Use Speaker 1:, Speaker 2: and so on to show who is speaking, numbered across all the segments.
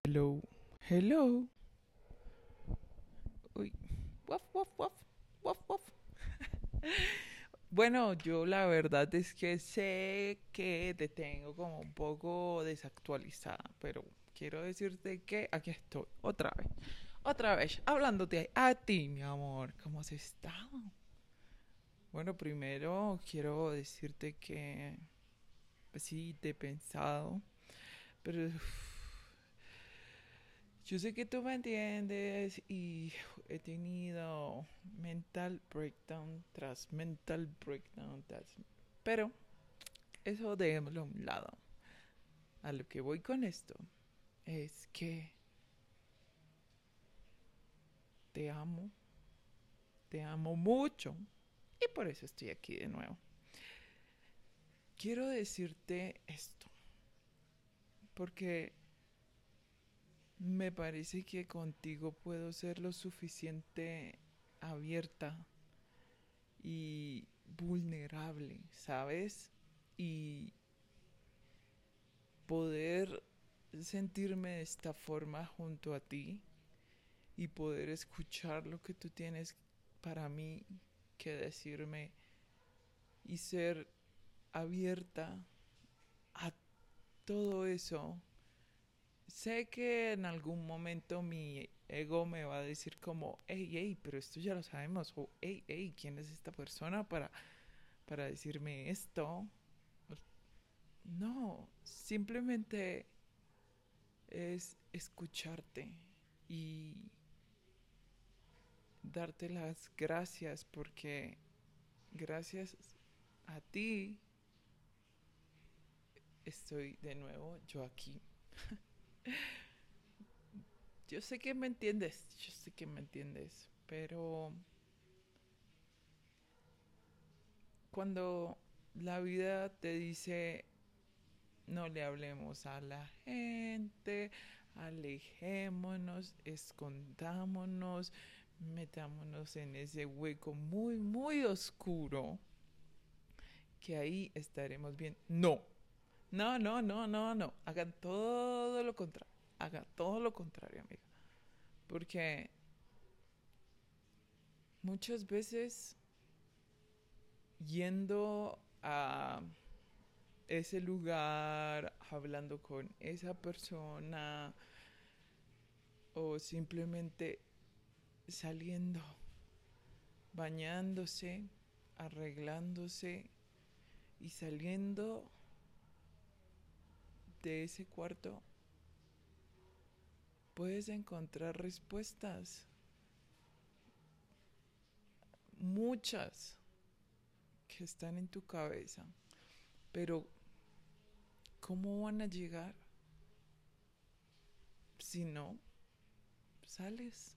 Speaker 1: Hello, hello. Uy, waf, waf, waf, waf, waf. Bueno, yo la verdad es que sé que te tengo como un poco desactualizada, pero quiero decirte que aquí estoy, otra vez, otra vez, hablándote a ti, mi amor. ¿Cómo has estado? Bueno, primero quiero decirte que pues sí, te he pensado, pero yo sé que tú me entiendes y he tenido mental breakdown tras mental breakdown tras... Pero eso démoslo a un lado. A lo que voy con esto es que te amo, te amo mucho y por eso estoy aquí de nuevo. Quiero decirte esto, porque me parece que contigo puedo ser lo suficiente abierta y vulnerable, ¿sabes? Y poder sentirme de esta forma junto a ti y poder escuchar lo que tú tienes para mí que decirme y ser abierta a todo eso. Sé que en algún momento mi ego me va a decir como, hey, hey, pero esto ya lo sabemos, o hey, hey, ¿quién es esta persona para, para decirme esto? No, simplemente es escucharte y darte las gracias porque gracias a ti estoy de nuevo yo aquí. yo sé que me entiendes, yo sé que me entiendes, pero cuando la vida te dice no le hablemos a la gente, alejémonos, escondámonos, metámonos en ese hueco muy, muy oscuro, que ahí estaremos bien. No, no, no, no, no, no. Hagan todo lo contrario. Hagan todo lo contrario, amiga. Porque muchas veces yendo a ese lugar, hablando con esa persona o simplemente saliendo, bañándose, arreglándose y saliendo de ese cuarto puedes encontrar respuestas. Muchas que están en tu cabeza. Pero, ¿cómo van a llegar si no sales?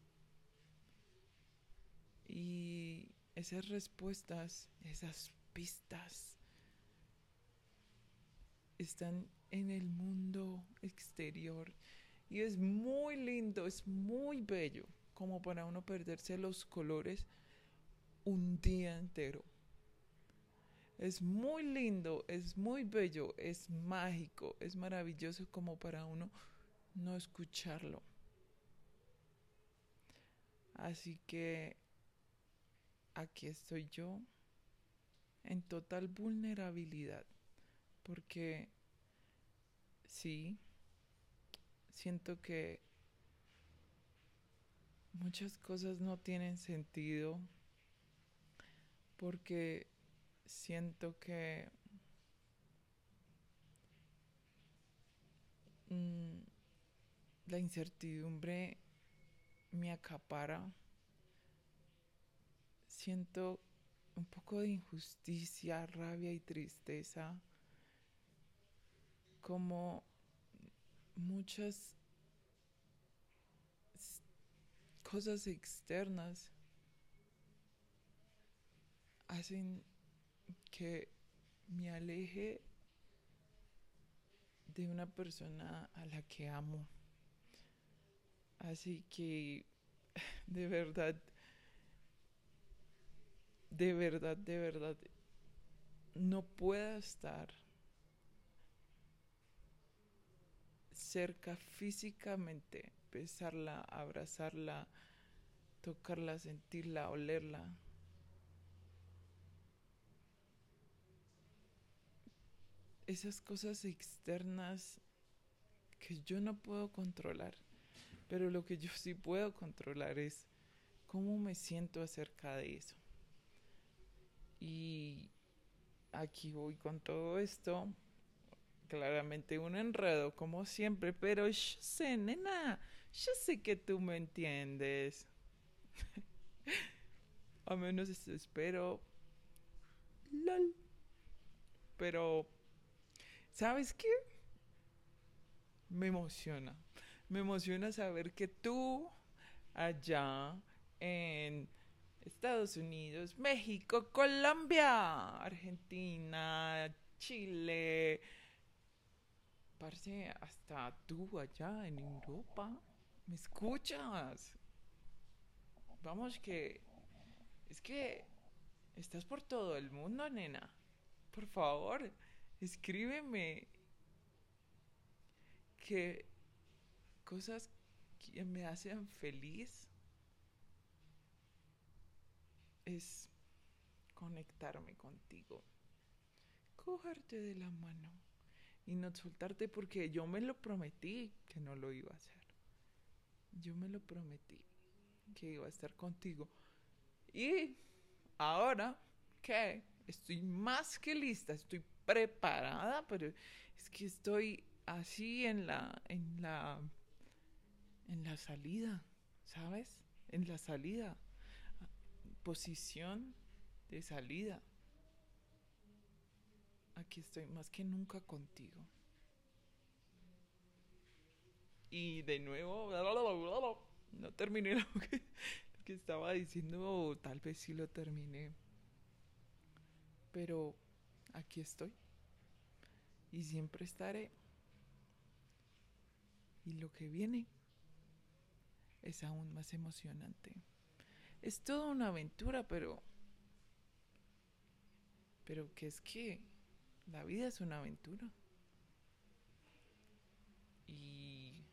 Speaker 1: Y esas respuestas, esas pistas, están en el mundo exterior. Y es muy lindo, es muy bello, como para uno perderse los colores un día entero. Es muy lindo, es muy bello, es mágico, es maravilloso como para uno no escucharlo. Así que aquí estoy yo en total vulnerabilidad, porque sí, siento que muchas cosas no tienen sentido porque siento que mm, la incertidumbre me acapara. Siento un poco de injusticia, rabia y tristeza, como muchas cosas externas hacen que me aleje de una persona a la que amo. Así que, de verdad, de verdad, de verdad, no puedo estar cerca físicamente, besarla, abrazarla, tocarla, sentirla, olerla. Esas cosas externas que yo no puedo controlar, pero lo que yo sí puedo controlar es cómo me siento acerca de eso. Y aquí voy con todo esto. Claramente un enredo, como siempre, pero yo sé, nena, yo sé que tú me entiendes. A menos espero. LOL. Pero, ¿sabes qué? Me emociona. Me emociona saber que tú, allá en Estados Unidos, México, Colombia, Argentina, Chile, parce, hasta tú allá en Europa, ¿me escuchas? Vamos que es que estás por todo el mundo, nena. Por favor, escríbeme que cosas que me hacen feliz es conectarme contigo, cogerte de la mano y no soltarte porque yo me lo prometí que no lo iba a hacer. Yo me lo prometí que iba a estar contigo. Y ahora que estoy más que lista, estoy preparada, pero es que estoy así en la en la en la salida, ¿sabes? En la salida posición de salida. Aquí estoy más que nunca contigo. Y de nuevo, no terminé lo que, estaba diciendo, tal vez sí lo terminé. Pero aquí estoy. Y siempre estaré. Y lo que viene es aún más emocionante es toda una aventura, pero... Pero que es que la vida es una aventura. Y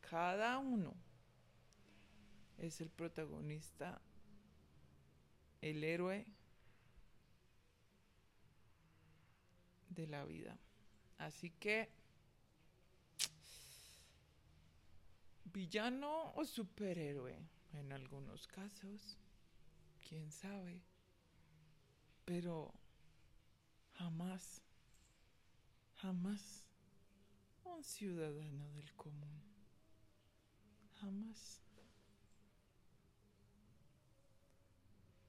Speaker 1: cada uno es el protagonista, el héroe de la vida. Así que, villano o superhéroe. En algunos casos, quién sabe, pero jamás, jamás un ciudadano del común, jamás.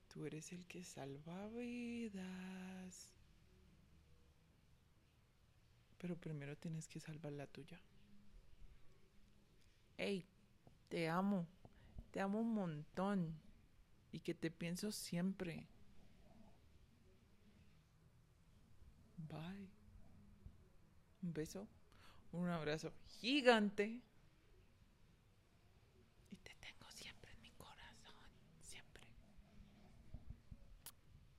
Speaker 1: Tú eres el que salva vidas. Pero primero tienes que salvar la tuya. Hey, te amo. Te amo un montón y que te pienso siempre. Bye. Un beso, un abrazo gigante